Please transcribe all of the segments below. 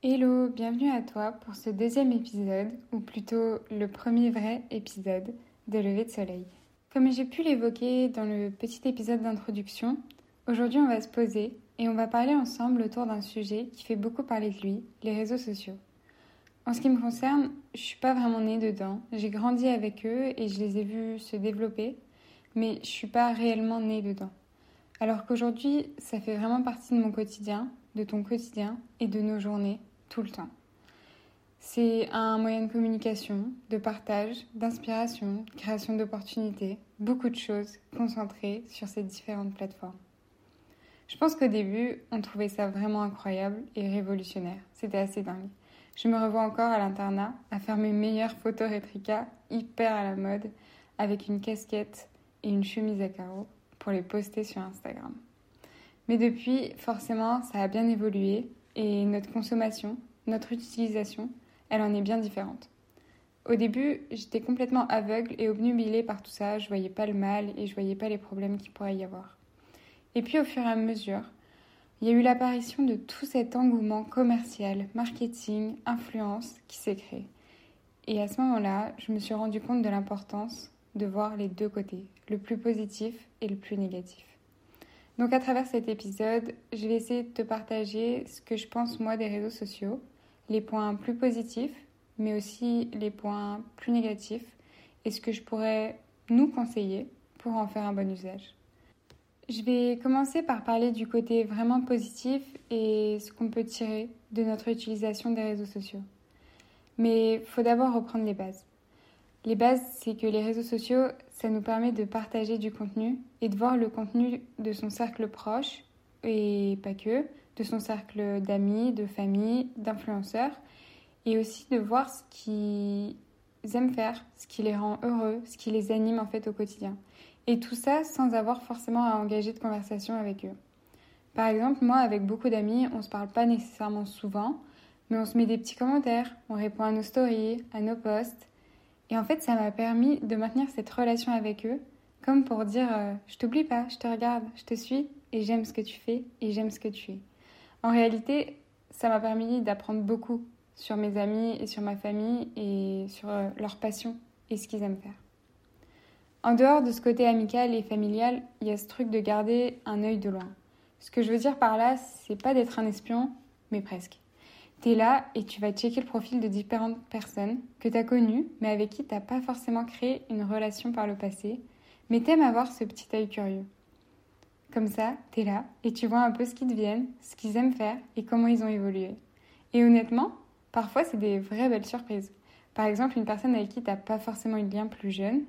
Hello, bienvenue à toi pour ce deuxième épisode, ou plutôt le premier vrai épisode de Lever de Soleil. Comme j'ai pu l'évoquer dans le petit épisode d'introduction, aujourd'hui on va se poser et on va parler ensemble autour d'un sujet qui fait beaucoup parler de lui, les réseaux sociaux. En ce qui me concerne, je suis pas vraiment née dedans. J'ai grandi avec eux et je les ai vus se développer, mais je suis pas réellement née dedans. Alors qu'aujourd'hui, ça fait vraiment partie de mon quotidien, de ton quotidien et de nos journées, tout le temps. C'est un moyen de communication, de partage, d'inspiration, création d'opportunités, beaucoup de choses concentrées sur ces différentes plateformes. Je pense qu'au début, on trouvait ça vraiment incroyable et révolutionnaire. C'était assez dingue. Je me revois encore à l'internat à faire mes meilleures photos rétricas hyper à la mode avec une casquette et une chemise à carreaux pour les poster sur Instagram. Mais depuis, forcément, ça a bien évolué et notre consommation, notre utilisation, elle en est bien différente. Au début, j'étais complètement aveugle et obnubilée par tout ça, je voyais pas le mal et je voyais pas les problèmes qu'il pourrait y avoir. Et puis au fur et à mesure, il y a eu l'apparition de tout cet engouement commercial, marketing, influence qui s'est créé. Et à ce moment-là, je me suis rendu compte de l'importance de voir les deux côtés, le plus positif et le plus négatif. Donc à travers cet épisode, je vais essayer de te partager ce que je pense moi des réseaux sociaux, les points plus positifs, mais aussi les points plus négatifs, et ce que je pourrais nous conseiller pour en faire un bon usage. Je vais commencer par parler du côté vraiment positif et ce qu'on peut tirer de notre utilisation des réseaux sociaux. Mais il faut d'abord reprendre les bases. Les bases, c'est que les réseaux sociaux, ça nous permet de partager du contenu et de voir le contenu de son cercle proche, et pas que, de son cercle d'amis, de famille, d'influenceurs, et aussi de voir ce qu'ils aiment faire, ce qui les rend heureux, ce qui les anime en fait au quotidien. Et tout ça sans avoir forcément à engager de conversation avec eux. Par exemple, moi, avec beaucoup d'amis, on ne se parle pas nécessairement souvent, mais on se met des petits commentaires, on répond à nos stories, à nos posts. Et en fait, ça m'a permis de maintenir cette relation avec eux, comme pour dire euh, je t'oublie pas, je te regarde, je te suis, et j'aime ce que tu fais, et j'aime ce que tu es. En réalité, ça m'a permis d'apprendre beaucoup sur mes amis et sur ma famille et sur euh, leur passion et ce qu'ils aiment faire. En dehors de ce côté amical et familial, il y a ce truc de garder un œil de loin. Ce que je veux dire par là, c'est pas d'être un espion, mais presque. T'es là et tu vas checker le profil de différentes personnes que t'as connues, mais avec qui t'as pas forcément créé une relation par le passé, mais t'aimes avoir ce petit œil curieux. Comme ça, t'es là et tu vois un peu ce qu'ils deviennent, ce qu'ils aiment faire et comment ils ont évolué. Et honnêtement, parfois c'est des vraies belles surprises. Par exemple, une personne avec qui t'as pas forcément eu de lien plus jeune,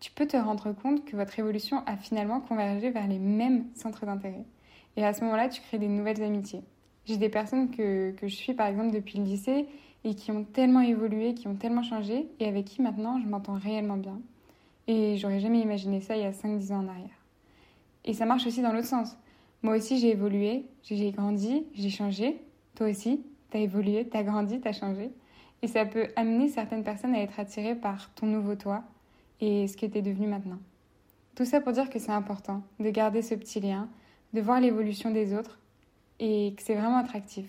tu peux te rendre compte que votre évolution a finalement convergé vers les mêmes centres d'intérêt. Et à ce moment-là, tu crées des nouvelles amitiés. J'ai des personnes que, que, je suis par exemple depuis le lycée et qui ont tellement évolué, qui ont tellement changé et avec qui maintenant je m'entends réellement bien. Et j'aurais jamais imaginé ça il y a 5-10 ans en arrière. Et ça marche aussi dans l'autre sens. Moi aussi j'ai évolué, j'ai grandi, j'ai changé. Toi aussi, t'as évolué, t'as grandi, t'as changé. Et ça peut amener certaines personnes à être attirées par ton nouveau toi, et ce que tu es devenu maintenant. Tout ça pour dire que c'est important de garder ce petit lien, de voir l'évolution des autres et que c'est vraiment attractif.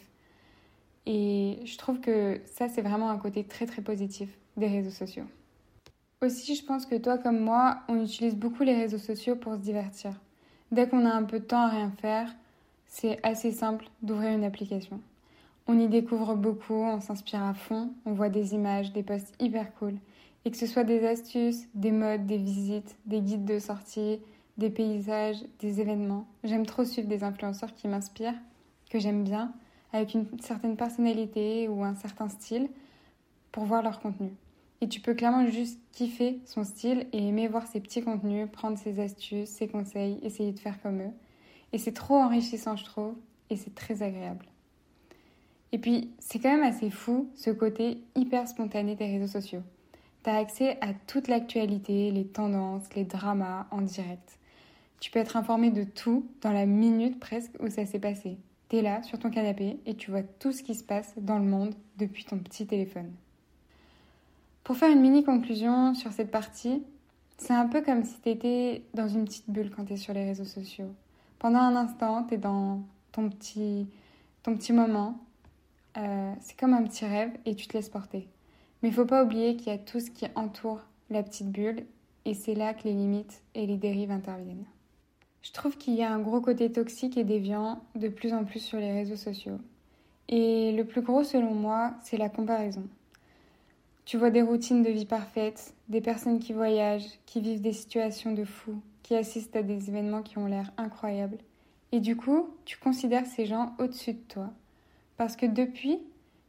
Et je trouve que ça, c'est vraiment un côté très très positif des réseaux sociaux. Aussi, je pense que toi comme moi, on utilise beaucoup les réseaux sociaux pour se divertir. Dès qu'on a un peu de temps à rien faire, c'est assez simple d'ouvrir une application. On y découvre beaucoup, on s'inspire à fond, on voit des images, des posts hyper cool et que ce soit des astuces, des modes, des visites, des guides de sortie, des paysages, des événements. J'aime trop suivre des influenceurs qui m'inspirent, que j'aime bien, avec une certaine personnalité ou un certain style, pour voir leur contenu. Et tu peux clairement juste kiffer son style et aimer voir ses petits contenus, prendre ses astuces, ses conseils, essayer de faire comme eux. Et c'est trop enrichissant, je trouve, et c'est très agréable. Et puis, c'est quand même assez fou ce côté hyper spontané des réseaux sociaux. Tu as accès à toute l'actualité, les tendances, les dramas en direct. Tu peux être informé de tout dans la minute presque où ça s'est passé. Tu es là sur ton canapé et tu vois tout ce qui se passe dans le monde depuis ton petit téléphone. Pour faire une mini conclusion sur cette partie, c'est un peu comme si tu étais dans une petite bulle quand tu es sur les réseaux sociaux. Pendant un instant, tu es dans ton petit, ton petit moment euh, c'est comme un petit rêve et tu te laisses porter. Mais il faut pas oublier qu'il y a tout ce qui entoure la petite bulle et c'est là que les limites et les dérives interviennent. Je trouve qu'il y a un gros côté toxique et déviant de plus en plus sur les réseaux sociaux. Et le plus gros selon moi, c'est la comparaison. Tu vois des routines de vie parfaites, des personnes qui voyagent, qui vivent des situations de fou, qui assistent à des événements qui ont l'air incroyables. Et du coup, tu considères ces gens au-dessus de toi. Parce que depuis,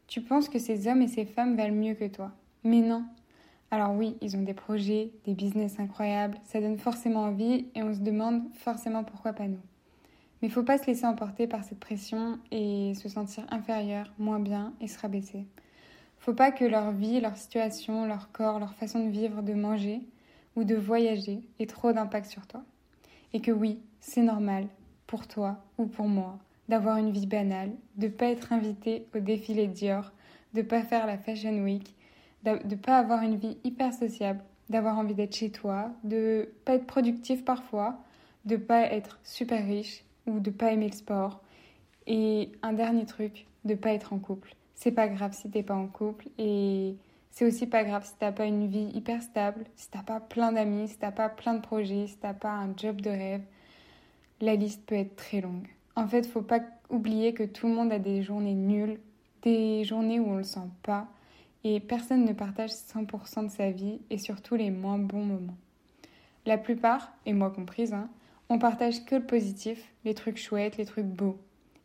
tu penses que ces hommes et ces femmes valent mieux que toi. Mais non. Alors oui, ils ont des projets, des business incroyables, ça donne forcément envie et on se demande forcément pourquoi pas nous. Mais il faut pas se laisser emporter par cette pression et se sentir inférieur, moins bien et se rabaisser. Faut pas que leur vie, leur situation, leur corps, leur façon de vivre, de manger ou de voyager ait trop d'impact sur toi. Et que oui, c'est normal, pour toi ou pour moi, d'avoir une vie banale, de pas être invité au défilé Dior, de pas faire la Fashion Week, de pas avoir une vie hyper sociable, d'avoir envie d'être chez toi, de pas être productif parfois, de pas être super riche ou de pas aimer le sport. Et un dernier truc, de pas être en couple c'est pas grave si t'es pas en couple et c'est aussi pas grave si t'as pas une vie hyper stable, si t'as pas plein d'amis, si t'as pas plein de projets, si t'as pas un job de rêve. La liste peut être très longue. En fait, faut pas oublier que tout le monde a des journées nulles, des journées où on le sent pas et personne ne partage 100% de sa vie et surtout les moins bons moments. La plupart, et moi comprise, hein, on partage que le positif, les trucs chouettes, les trucs beaux.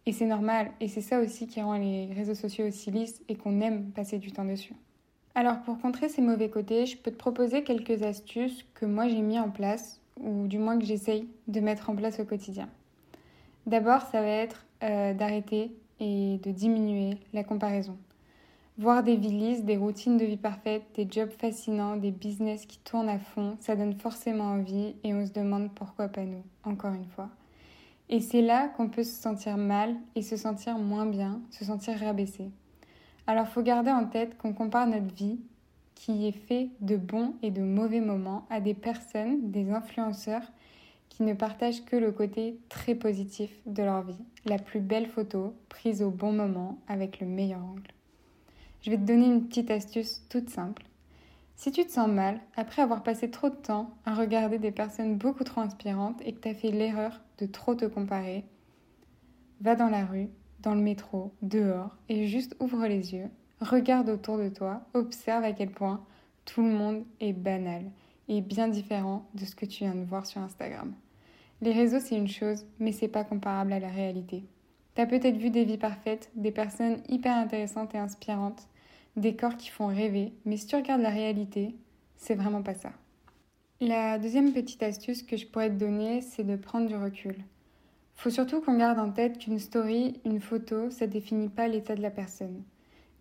Et c'est normal, et c'est ça aussi qui rend les réseaux sociaux aussi lisses et qu'on aime passer du temps dessus. Alors pour contrer ces mauvais côtés, je peux te proposer quelques astuces que moi j'ai mis en place, ou du moins que j'essaye de mettre en place au quotidien. D'abord, ça va être euh, d'arrêter et de diminuer la comparaison. Voir des vies lisses, des routines de vie parfaites, des jobs fascinants, des business qui tournent à fond, ça donne forcément envie et on se demande pourquoi pas nous, encore une fois. Et c'est là qu'on peut se sentir mal et se sentir moins bien, se sentir rabaissé. Alors faut garder en tête qu'on compare notre vie, qui est fait de bons et de mauvais moments, à des personnes, des influenceurs, qui ne partagent que le côté très positif de leur vie, la plus belle photo prise au bon moment avec le meilleur angle. Je vais te donner une petite astuce toute simple. Si tu te sens mal, après avoir passé trop de temps à regarder des personnes beaucoup trop inspirantes et que tu as fait l'erreur de trop te comparer, va dans la rue, dans le métro, dehors et juste ouvre les yeux, regarde autour de toi, observe à quel point tout le monde est banal et bien différent de ce que tu viens de voir sur Instagram. Les réseaux, c'est une chose, mais c'est pas comparable à la réalité. Tu as peut-être vu des vies parfaites, des personnes hyper intéressantes et inspirantes, des corps qui font rêver, mais si tu regardes la réalité, c'est vraiment pas ça. La deuxième petite astuce que je pourrais te donner, c'est de prendre du recul. Faut surtout qu'on garde en tête qu'une story, une photo, ça définit pas l'état de la personne.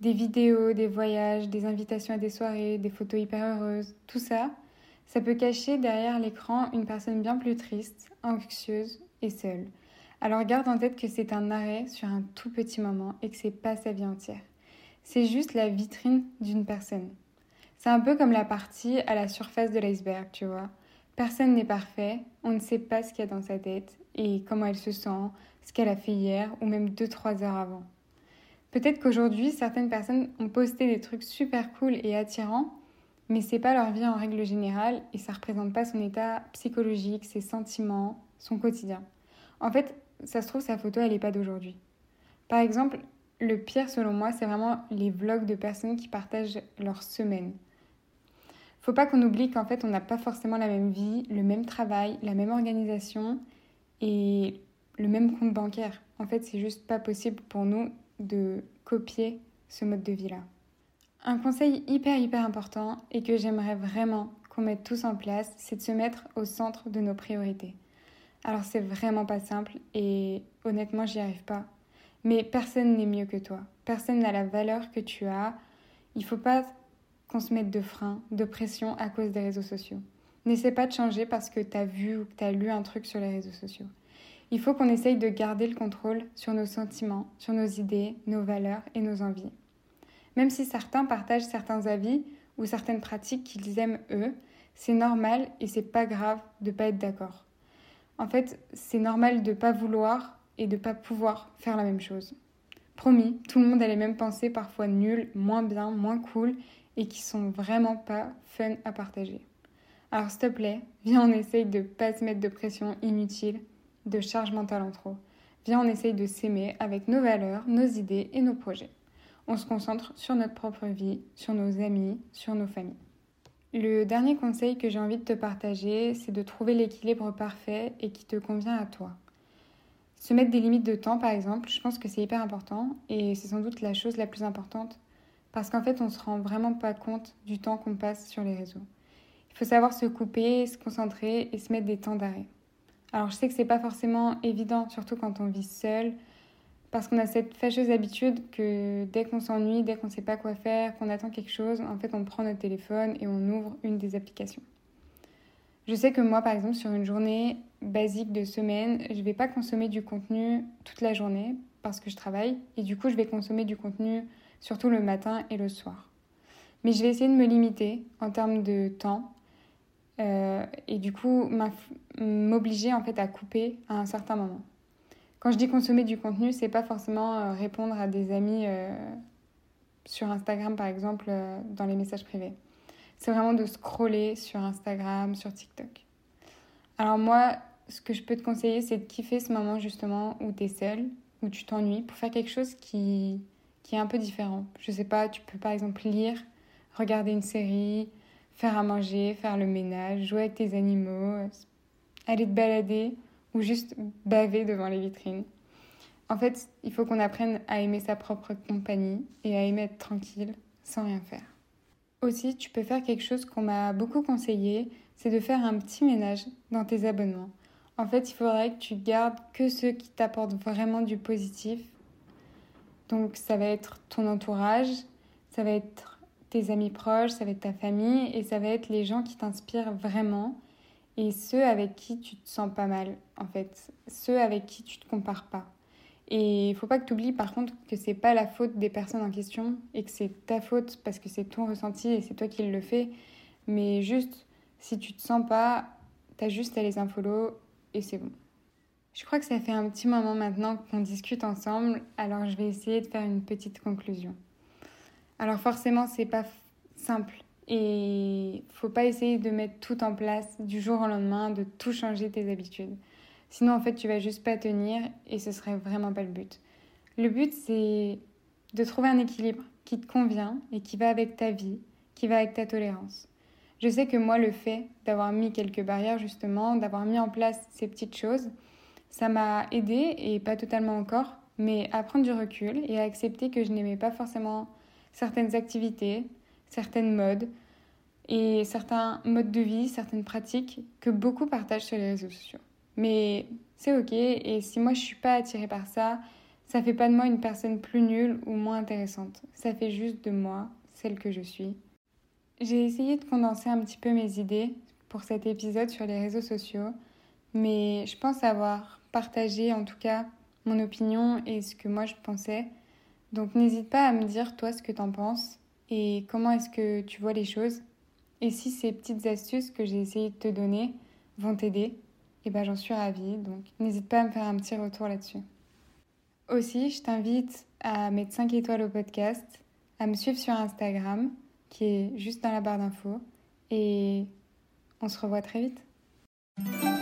Des vidéos, des voyages, des invitations à des soirées, des photos hyper heureuses, tout ça, ça peut cacher derrière l'écran une personne bien plus triste, anxieuse et seule. Alors garde en tête que c'est un arrêt sur un tout petit moment et que c'est pas sa vie entière c'est juste la vitrine d'une personne. C'est un peu comme la partie à la surface de l'iceberg, tu vois. Personne n'est parfait, on ne sait pas ce qu'il y a dans sa tête et comment elle se sent, ce qu'elle a fait hier ou même 2-3 heures avant. Peut-être qu'aujourd'hui, certaines personnes ont posté des trucs super cool et attirants, mais c'est pas leur vie en règle générale et ça représente pas son état psychologique, ses sentiments, son quotidien. En fait, ça se trouve, sa photo, elle n'est pas d'aujourd'hui. Par exemple, le pire, selon moi, c'est vraiment les vlogs de personnes qui partagent leur semaine. Faut pas qu'on oublie qu'en fait, on n'a pas forcément la même vie, le même travail, la même organisation et le même compte bancaire. En fait, c'est juste pas possible pour nous de copier ce mode de vie-là. Un conseil hyper hyper important et que j'aimerais vraiment qu'on mette tous en place, c'est de se mettre au centre de nos priorités. Alors c'est vraiment pas simple et honnêtement j'y arrive pas mais personne n'est mieux que toi. Personne n'a la valeur que tu as. Il faut pas qu'on se mette de frein, de pression à cause des réseaux sociaux. N'essaie pas de changer parce que tu as vu ou que tu as lu un truc sur les réseaux sociaux. Il faut qu'on essaye de garder le contrôle sur nos sentiments, sur nos idées, nos valeurs et nos envies. Même si certains partagent certains avis ou certaines pratiques qu'ils aiment eux, c'est normal et c'est pas grave de pas être d'accord. En fait, c'est normal de pas vouloir et de ne pas pouvoir faire la même chose. Promis, tout le monde a les mêmes pensées, parfois nulles, moins bien, moins cool, et qui sont vraiment pas fun à partager. Alors s'il te plaît, viens on essaye de pas se mettre de pression inutile, de charge mentale en trop. Viens on essaye de s'aimer avec nos valeurs, nos idées et nos projets. On se concentre sur notre propre vie, sur nos amis, sur nos familles. Le dernier conseil que j'ai envie de te partager, c'est de trouver l'équilibre parfait et qui te convient à toi. Se mettre des limites de temps, par exemple, je pense que c'est hyper important et c'est sans doute la chose la plus importante parce qu'en fait, on se rend vraiment pas compte du temps qu'on passe sur les réseaux. Il faut savoir se couper, se concentrer et se mettre des temps d'arrêt. Alors, je sais que c'est pas forcément évident, surtout quand on vit seul, parce qu'on a cette fâcheuse habitude que dès qu'on s'ennuie, dès qu'on sait pas quoi faire, qu'on attend quelque chose, en fait, on prend notre téléphone et on ouvre une des applications. Je sais que moi, par exemple, sur une journée basique de semaine, je ne vais pas consommer du contenu toute la journée parce que je travaille et du coup, je vais consommer du contenu surtout le matin et le soir. Mais je vais essayer de me limiter en termes de temps euh, et du coup m'obliger en fait à couper à un certain moment. Quand je dis consommer du contenu, c'est pas forcément euh, répondre à des amis euh, sur Instagram par exemple dans les messages privés c'est vraiment de scroller sur Instagram, sur TikTok. Alors moi, ce que je peux te conseiller, c'est de kiffer ce moment justement où tu es seul, où tu t'ennuies, pour faire quelque chose qui, qui est un peu différent. Je sais pas, tu peux par exemple lire, regarder une série, faire à manger, faire le ménage, jouer avec tes animaux, aller te balader ou juste baver devant les vitrines. En fait, il faut qu'on apprenne à aimer sa propre compagnie et à aimer être tranquille sans rien faire. Aussi, tu peux faire quelque chose qu'on m'a beaucoup conseillé, c'est de faire un petit ménage dans tes abonnements. En fait, il faudrait que tu gardes que ceux qui t'apportent vraiment du positif. Donc, ça va être ton entourage, ça va être tes amis proches, ça va être ta famille et ça va être les gens qui t'inspirent vraiment et ceux avec qui tu te sens pas mal, en fait. Ceux avec qui tu te compares pas. Et il faut pas que tu oublies par contre que c'est pas la faute des personnes en question et que c'est ta faute parce que c'est ton ressenti et c'est toi qui le fais. Mais juste, si tu te sens pas, t'as juste à les unfollow et c'est bon. Je crois que ça fait un petit moment maintenant qu'on discute ensemble, alors je vais essayer de faire une petite conclusion. Alors forcément, c'est pas simple et faut pas essayer de mettre tout en place du jour au lendemain, de tout changer tes habitudes. Sinon, en fait, tu vas juste pas tenir et ce serait vraiment pas le but. Le but, c'est de trouver un équilibre qui te convient et qui va avec ta vie, qui va avec ta tolérance. Je sais que moi, le fait d'avoir mis quelques barrières, justement, d'avoir mis en place ces petites choses, ça m'a aidé et pas totalement encore, mais à prendre du recul et à accepter que je n'aimais pas forcément certaines activités, certaines modes et certains modes de vie, certaines pratiques que beaucoup partagent sur les réseaux sociaux. Mais c'est ok, et si moi je suis pas attirée par ça, ça fait pas de moi une personne plus nulle ou moins intéressante. Ça fait juste de moi celle que je suis. J'ai essayé de condenser un petit peu mes idées pour cet épisode sur les réseaux sociaux, mais je pense avoir partagé en tout cas mon opinion et ce que moi je pensais. Donc n'hésite pas à me dire toi ce que t'en penses et comment est-ce que tu vois les choses. Et si ces petites astuces que j'ai essayé de te donner vont t'aider, et ben j'en suis ravie. Donc n'hésite pas à me faire un petit retour là-dessus. Aussi, je t'invite à mettre 5 étoiles au podcast, à me suivre sur Instagram, qui est juste dans la barre d'infos. Et on se revoit très vite.